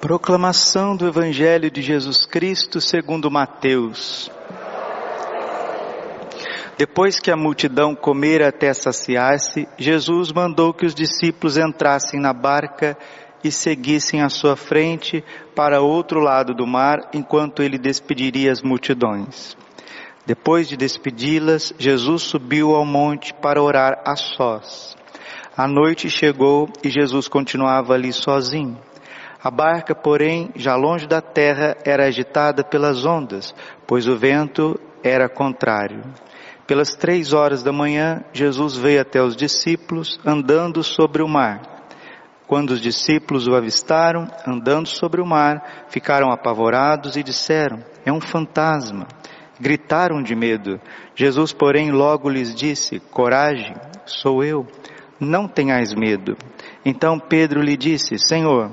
Proclamação do Evangelho de Jesus Cristo segundo Mateus. Depois que a multidão comera até saciar-se, Jesus mandou que os discípulos entrassem na barca e seguissem à sua frente para outro lado do mar, enquanto ele despediria as multidões. Depois de despedi-las, Jesus subiu ao monte para orar a sós. A noite chegou e Jesus continuava ali sozinho. A barca, porém, já longe da terra, era agitada pelas ondas, pois o vento era contrário. Pelas três horas da manhã, Jesus veio até os discípulos, andando sobre o mar. Quando os discípulos o avistaram, andando sobre o mar, ficaram apavorados e disseram: É um fantasma. Gritaram de medo. Jesus, porém, logo lhes disse: Coragem, sou eu. Não tenhais medo. Então Pedro lhe disse: Senhor,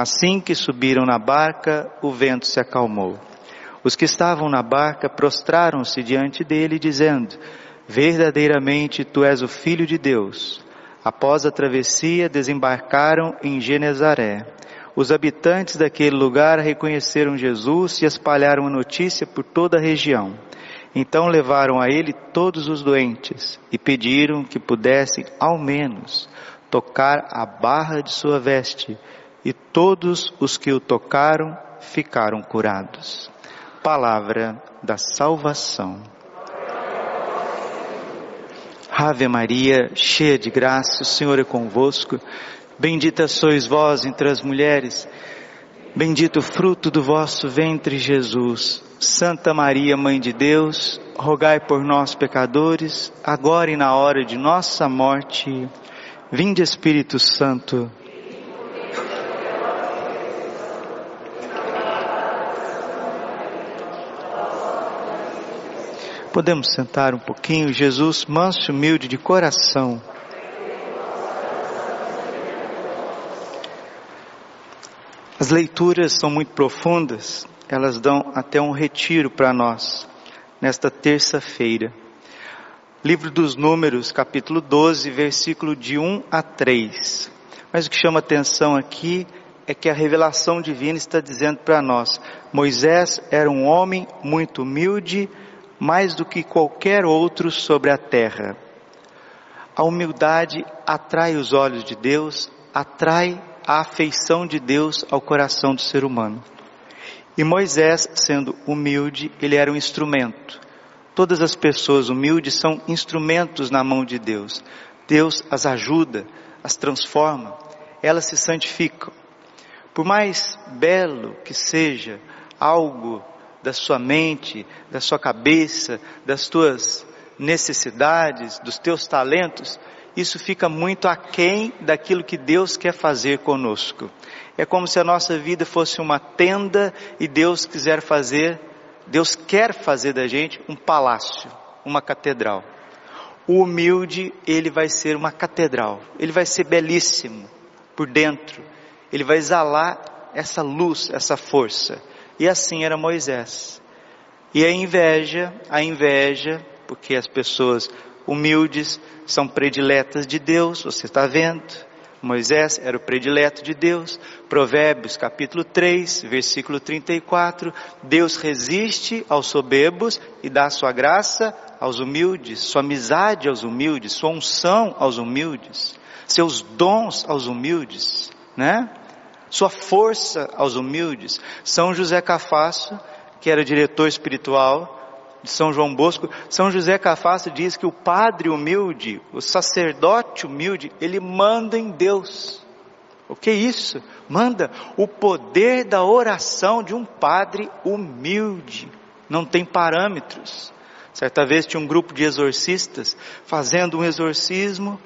Assim que subiram na barca, o vento se acalmou. Os que estavam na barca prostraram-se diante dele, dizendo: Verdadeiramente tu és o Filho de Deus. Após a travessia, desembarcaram em Genezaré. Os habitantes daquele lugar reconheceram Jesus e espalharam a notícia por toda a região. Então levaram a ele todos os doentes e pediram que pudessem, ao menos, tocar a barra de sua veste e todos os que o tocaram ficaram curados. Palavra da salvação. Ave Maria, cheia de graça, o Senhor é convosco. Bendita sois vós entre as mulheres. Bendito o fruto do vosso ventre, Jesus. Santa Maria, Mãe de Deus, rogai por nós, pecadores, agora e na hora de nossa morte. Vinde, Espírito Santo. Podemos sentar um pouquinho, Jesus, manso e humilde de coração. As leituras são muito profundas, elas dão até um retiro para nós, nesta terça-feira. Livro dos Números, capítulo 12, versículo de 1 a 3. Mas o que chama atenção aqui é que a revelação divina está dizendo para nós: Moisés era um homem muito humilde mais do que qualquer outro sobre a terra. A humildade atrai os olhos de Deus, atrai a afeição de Deus ao coração do ser humano. E Moisés, sendo humilde, ele era um instrumento. Todas as pessoas humildes são instrumentos na mão de Deus. Deus as ajuda, as transforma, elas se santificam. Por mais belo que seja algo da sua mente, da sua cabeça, das tuas necessidades, dos teus talentos, isso fica muito aquém daquilo que Deus quer fazer conosco. É como se a nossa vida fosse uma tenda e Deus quiser fazer, Deus quer fazer da gente um palácio, uma catedral. O humilde, ele vai ser uma catedral. Ele vai ser belíssimo por dentro. Ele vai exalar essa luz, essa força. E assim era Moisés. E a inveja, a inveja, porque as pessoas humildes são prediletas de Deus, você está vendo? Moisés era o predileto de Deus. Provérbios capítulo 3, versículo 34. Deus resiste aos soberbos e dá sua graça aos humildes, sua amizade aos humildes, sua unção aos humildes, seus dons aos humildes, né? Sua força aos humildes. São José Cafasso, que era diretor espiritual de São João Bosco, São José Cafasso diz que o padre humilde, o sacerdote humilde, ele manda em Deus. O que é isso? Manda o poder da oração de um padre humilde. Não tem parâmetros. Certa vez tinha um grupo de exorcistas fazendo um exorcismo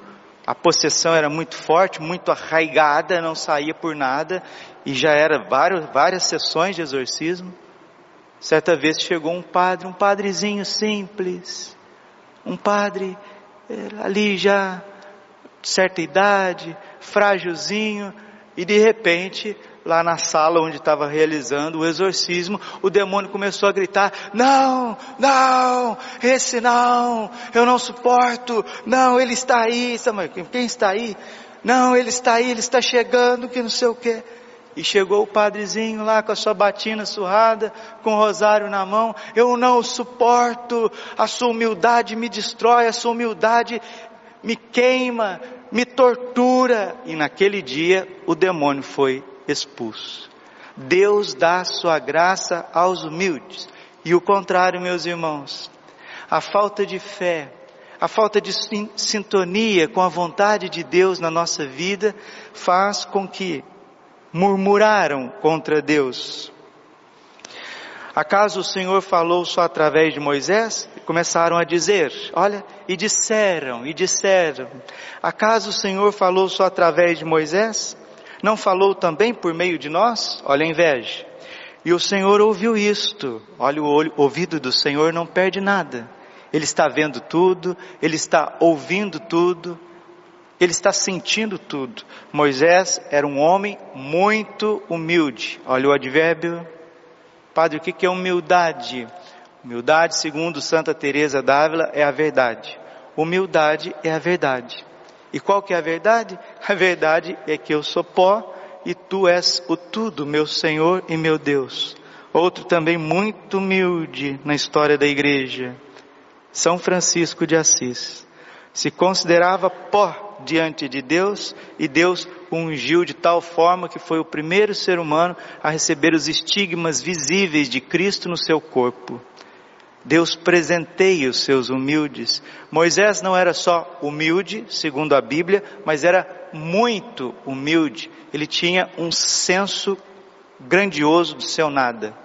a possessão era muito forte, muito arraigada, não saía por nada, e já era várias, várias sessões de exorcismo. Certa vez chegou um padre, um padrezinho simples, um padre eh, ali já certa idade, frágilzinho, e de repente, lá na sala onde estava realizando o exorcismo, o demônio começou a gritar: Não, não, esse não, eu não suporto, não, ele está aí, quem está aí? Não, ele está aí, ele está chegando, que não sei o que. E chegou o padrezinho lá com a sua batina surrada, com o rosário na mão. Eu não suporto, a sua humildade me destrói, a sua humildade me queima, me tortura. E naquele dia o demônio foi expulso. Deus dá sua graça aos humildes. E o contrário, meus irmãos, a falta de fé, a falta de sintonia com a vontade de Deus na nossa vida faz com que murmuraram contra Deus. Acaso o Senhor falou só através de Moisés? Começaram a dizer, olha, e disseram, e disseram. Acaso o Senhor falou só através de Moisés? Não falou também por meio de nós? Olha a inveja. E o Senhor ouviu isto. Olha o olho, ouvido do Senhor não perde nada. Ele está vendo tudo, ele está ouvindo tudo, ele está sentindo tudo. Moisés era um homem muito humilde. Olha o advérbio. Padre, o que é humildade? Humildade, segundo Santa Teresa d'Ávila, é a verdade. Humildade é a verdade. E qual que é a verdade? A verdade é que eu sou pó e tu és o tudo, meu Senhor e meu Deus. Outro também muito humilde na história da igreja, São Francisco de Assis. Se considerava pó diante de Deus e Deus o ungiu de tal forma que foi o primeiro ser humano a receber os estigmas visíveis de Cristo no seu corpo. Deus presenteia os seus humildes. Moisés não era só humilde, segundo a Bíblia, mas era muito humilde. Ele tinha um senso grandioso do seu nada.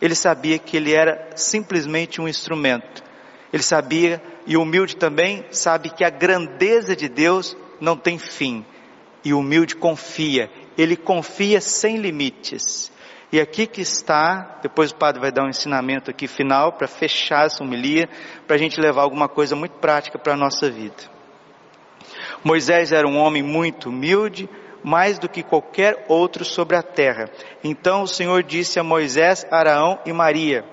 Ele sabia que ele era simplesmente um instrumento. Ele sabia e humilde também sabe que a grandeza de Deus não tem fim. E humilde confia, ele confia sem limites. E aqui que está, depois o padre vai dar um ensinamento aqui final para fechar essa homilia, para a gente levar alguma coisa muito prática para a nossa vida. Moisés era um homem muito humilde, mais do que qualquer outro sobre a terra. Então o Senhor disse a Moisés, Araão e Maria: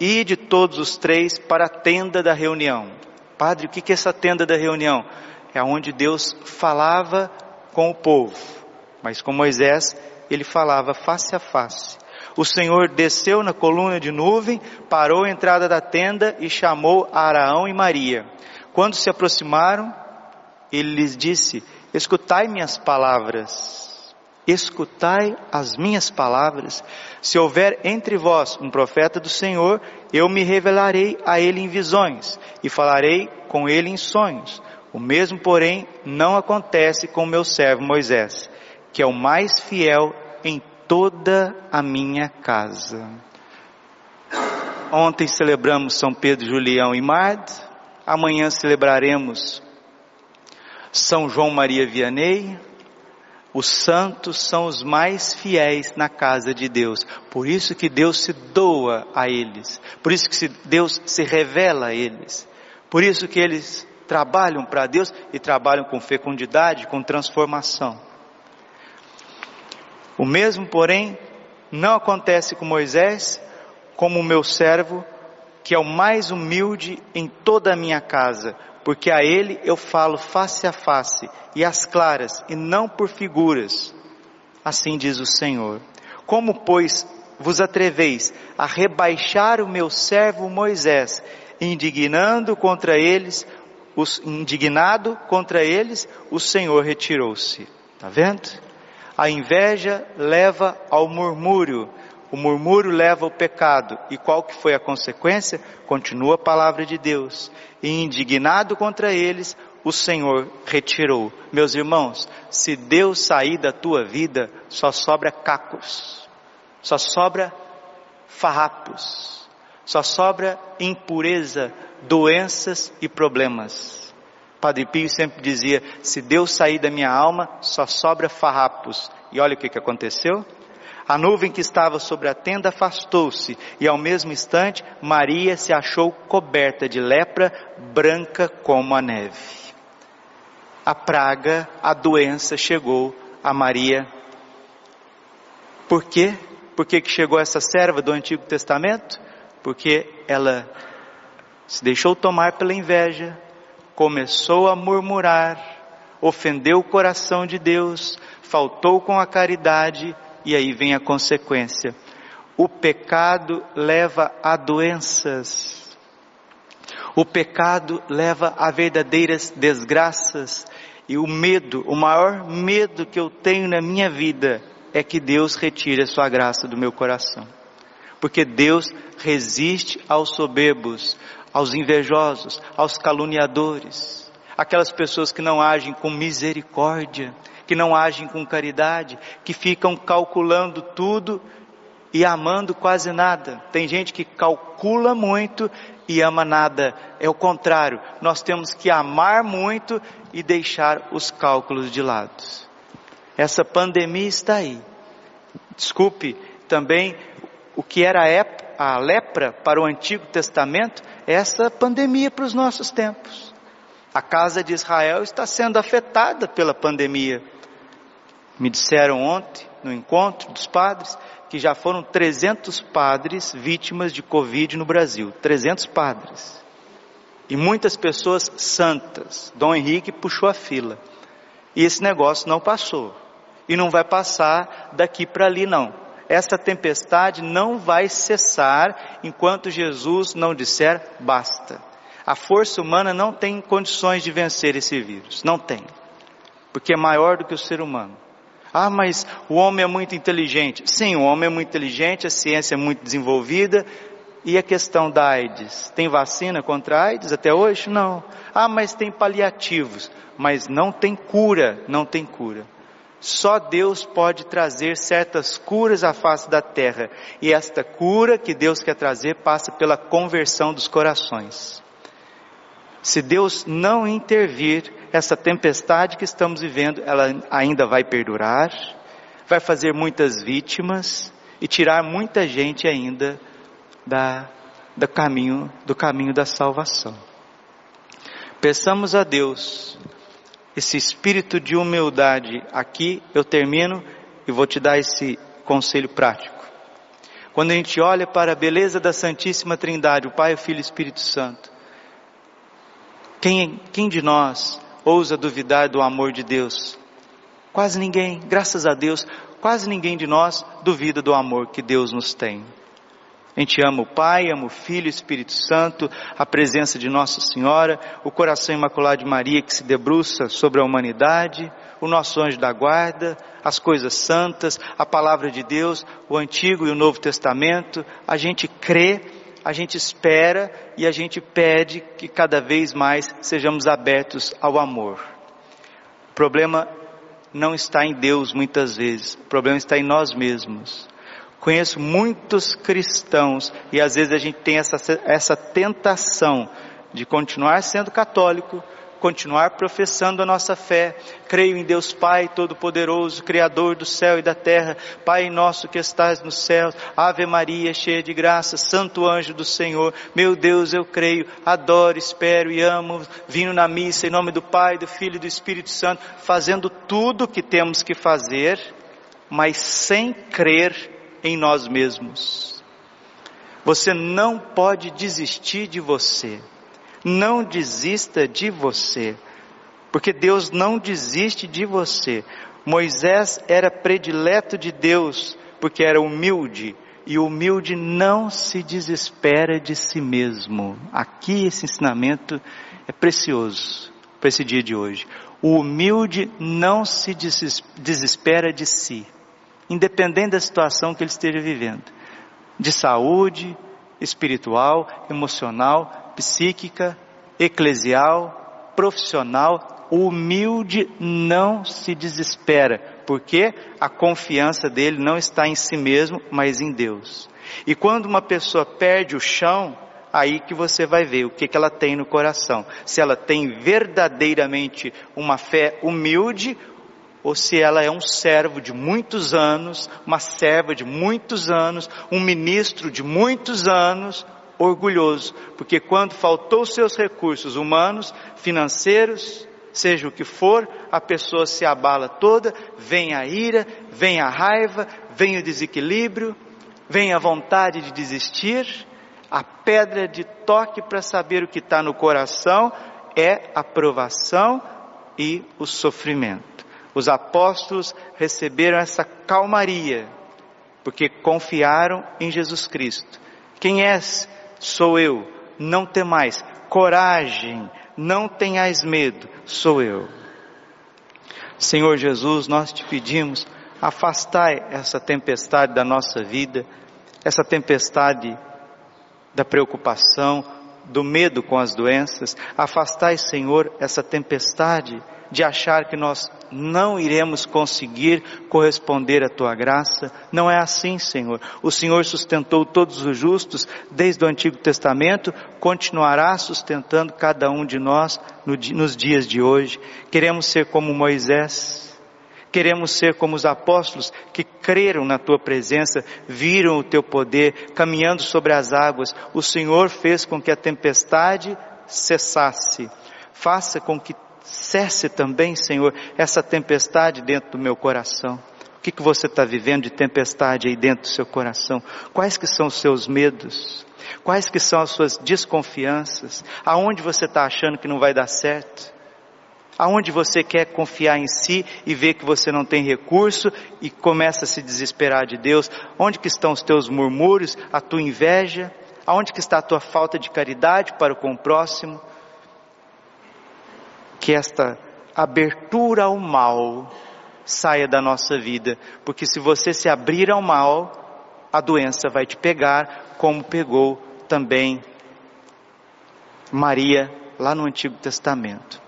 Ide todos os três para a tenda da reunião. Padre, o que é essa tenda da reunião? É onde Deus falava com o povo, mas com Moisés ele falava face a face. O Senhor desceu na coluna de nuvem, parou a entrada da tenda e chamou Araão e Maria. Quando se aproximaram, ele lhes disse: Escutai minhas palavras escutai as minhas palavras. Se houver entre vós um profeta do Senhor, eu me revelarei a ele em visões e falarei com ele em sonhos. O mesmo, porém, não acontece com meu servo Moisés, que é o mais fiel em toda a minha casa. Ontem celebramos São Pedro, Julião e Mard. Amanhã celebraremos São João Maria Vianney. Os santos são os mais fiéis na casa de Deus. Por isso que Deus se doa a eles. Por isso que Deus se revela a eles. Por isso que eles trabalham para Deus e trabalham com fecundidade, com transformação. O mesmo, porém, não acontece com Moisés, como o meu servo, que é o mais humilde em toda a minha casa, porque a ele eu falo face a face e às claras, e não por figuras. Assim diz o Senhor. Como, pois, vos atreveis a rebaixar o meu servo Moisés, indignando contra eles, os, indignado contra eles, o Senhor retirou-se. Está vendo? A inveja leva ao murmúrio, o murmúrio leva ao pecado. E qual que foi a consequência? Continua a palavra de Deus. E indignado contra eles, o Senhor retirou. Meus irmãos, se Deus sair da tua vida, só sobra cacos, só sobra farrapos, só sobra impureza, doenças e problemas. Padre Pio sempre dizia: se Deus sair da minha alma, só sobra farrapos. E olha o que, que aconteceu. A nuvem que estava sobre a tenda afastou-se, e ao mesmo instante Maria se achou coberta de lepra, branca como a neve. A praga, a doença chegou a Maria. Por quê? Por que, que chegou essa serva do Antigo Testamento? Porque ela se deixou tomar pela inveja, começou a murmurar, ofendeu o coração de Deus, faltou com a caridade e aí vem a consequência. O pecado leva a doenças. O pecado leva a verdadeiras desgraças. E o medo, o maior medo que eu tenho na minha vida é que Deus retire a sua graça do meu coração. Porque Deus resiste aos soberbos, aos invejosos, aos caluniadores, aquelas pessoas que não agem com misericórdia, que não agem com caridade, que ficam calculando tudo e amando quase nada. Tem gente que calcula muito e ama nada. É o contrário. Nós temos que amar muito e deixar os cálculos de lado. Essa pandemia está aí. Desculpe, também o que era a lepra para o Antigo Testamento, essa pandemia para os nossos tempos. A casa de Israel está sendo afetada pela pandemia. Me disseram ontem, no encontro dos padres, que já foram 300 padres vítimas de Covid no Brasil. 300 padres. E muitas pessoas santas. Dom Henrique puxou a fila. E esse negócio não passou. E não vai passar daqui para ali, não. Essa tempestade não vai cessar enquanto Jesus não disser basta. A força humana não tem condições de vencer esse vírus. Não tem. Porque é maior do que o ser humano. Ah, mas o homem é muito inteligente. Sim, o homem é muito inteligente, a ciência é muito desenvolvida. E a questão da AIDS? Tem vacina contra a AIDS até hoje? Não. Ah, mas tem paliativos. Mas não tem cura, não tem cura. Só Deus pode trazer certas curas à face da terra. E esta cura que Deus quer trazer passa pela conversão dos corações. Se Deus não intervir, essa tempestade que estamos vivendo, ela ainda vai perdurar, vai fazer muitas vítimas e tirar muita gente ainda da, do caminho, do caminho da salvação. Peçamos a Deus esse espírito de humildade. Aqui eu termino e vou te dar esse conselho prático. Quando a gente olha para a beleza da Santíssima Trindade, o Pai, o Filho e o Espírito Santo, quem, quem de nós ousa duvidar do amor de Deus? Quase ninguém, graças a Deus, quase ninguém de nós duvida do amor que Deus nos tem. A gente ama o Pai, ama o Filho, o Espírito Santo, a presença de Nossa Senhora, o coração imaculado de Maria que se debruça sobre a humanidade, o nosso anjo da guarda, as coisas santas, a palavra de Deus, o Antigo e o Novo Testamento. A gente crê a gente espera e a gente pede que cada vez mais sejamos abertos ao amor. O problema não está em Deus muitas vezes, o problema está em nós mesmos. Conheço muitos cristãos e às vezes a gente tem essa, essa tentação de continuar sendo católico, continuar professando a nossa fé. Creio em Deus Pai Todo-Poderoso, Criador do céu e da terra. Pai nosso que estás nos céus, Ave Maria, cheia de graça, Santo anjo do Senhor. Meu Deus, eu creio, adoro, espero e amo. Vindo na missa em nome do Pai, do Filho e do Espírito Santo, fazendo tudo o que temos que fazer, mas sem crer em nós mesmos. Você não pode desistir de você. Não desista de você, porque Deus não desiste de você. Moisés era predileto de Deus, porque era humilde, e o humilde não se desespera de si mesmo. Aqui esse ensinamento é precioso para esse dia de hoje. O humilde não se desespera de si, independente da situação que ele esteja vivendo, de saúde, espiritual, emocional, psíquica, eclesial, profissional, humilde não se desespera, porque a confiança dele não está em si mesmo, mas em Deus. E quando uma pessoa perde o chão, aí que você vai ver o que, que ela tem no coração. Se ela tem verdadeiramente uma fé humilde ou se ela é um servo de muitos anos, uma serva de muitos anos, um ministro de muitos anos, orgulhoso, porque quando faltou seus recursos humanos, financeiros, seja o que for, a pessoa se abala toda, vem a ira, vem a raiva, vem o desequilíbrio, vem a vontade de desistir, a pedra de toque para saber o que está no coração é a provação e o sofrimento. Os apóstolos receberam essa calmaria, porque confiaram em Jesus Cristo. Quem és? Sou eu. Não temais. Coragem. Não tenhais medo. Sou eu. Senhor Jesus, nós te pedimos, afastai essa tempestade da nossa vida, essa tempestade da preocupação, do medo com as doenças. Afastai, Senhor, essa tempestade de achar que nós não iremos conseguir corresponder à tua graça. Não é assim, Senhor. O Senhor sustentou todos os justos desde o Antigo Testamento, continuará sustentando cada um de nós nos dias de hoje. Queremos ser como Moisés. Queremos ser como os apóstolos que creram na tua presença, viram o teu poder caminhando sobre as águas. O Senhor fez com que a tempestade cessasse. Faça com que cesse também, Senhor, essa tempestade dentro do meu coração. O que, que você está vivendo de tempestade aí dentro do seu coração? Quais que são os seus medos? Quais que são as suas desconfianças? Aonde você está achando que não vai dar certo? Aonde você quer confiar em si e ver que você não tem recurso e começa a se desesperar de Deus? Onde que estão os teus murmúrios, a tua inveja? Aonde que está a tua falta de caridade para com o próximo? Que esta abertura ao mal saia da nossa vida, porque se você se abrir ao mal, a doença vai te pegar, como pegou também Maria lá no Antigo Testamento,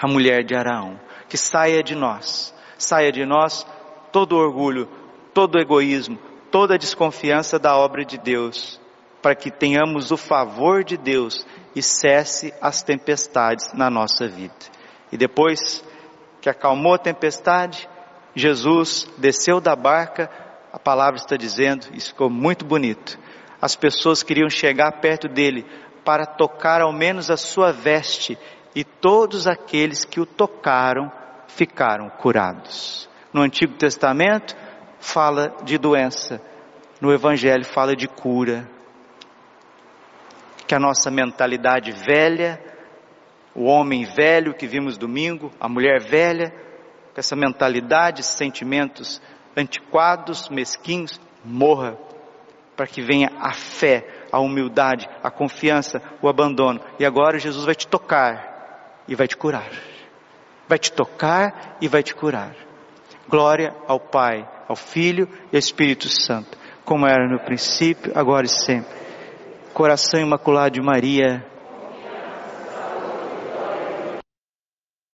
a mulher de Araão. Que saia de nós, saia de nós todo orgulho, todo egoísmo, toda desconfiança da obra de Deus, para que tenhamos o favor de Deus e cesse as tempestades na nossa vida. E depois que acalmou a tempestade, Jesus desceu da barca, a palavra está dizendo, isso ficou muito bonito. As pessoas queriam chegar perto dele para tocar ao menos a sua veste, e todos aqueles que o tocaram ficaram curados. No Antigo Testamento fala de doença, no Evangelho fala de cura, que a nossa mentalidade velha, o homem velho que vimos domingo, a mulher velha, com essa mentalidade, sentimentos antiquados, mesquinhos, morra, para que venha a fé, a humildade, a confiança, o abandono. E agora Jesus vai te tocar e vai te curar. Vai te tocar e vai te curar. Glória ao Pai, ao Filho e ao Espírito Santo, como era no princípio, agora e sempre coração imaculado de Maria,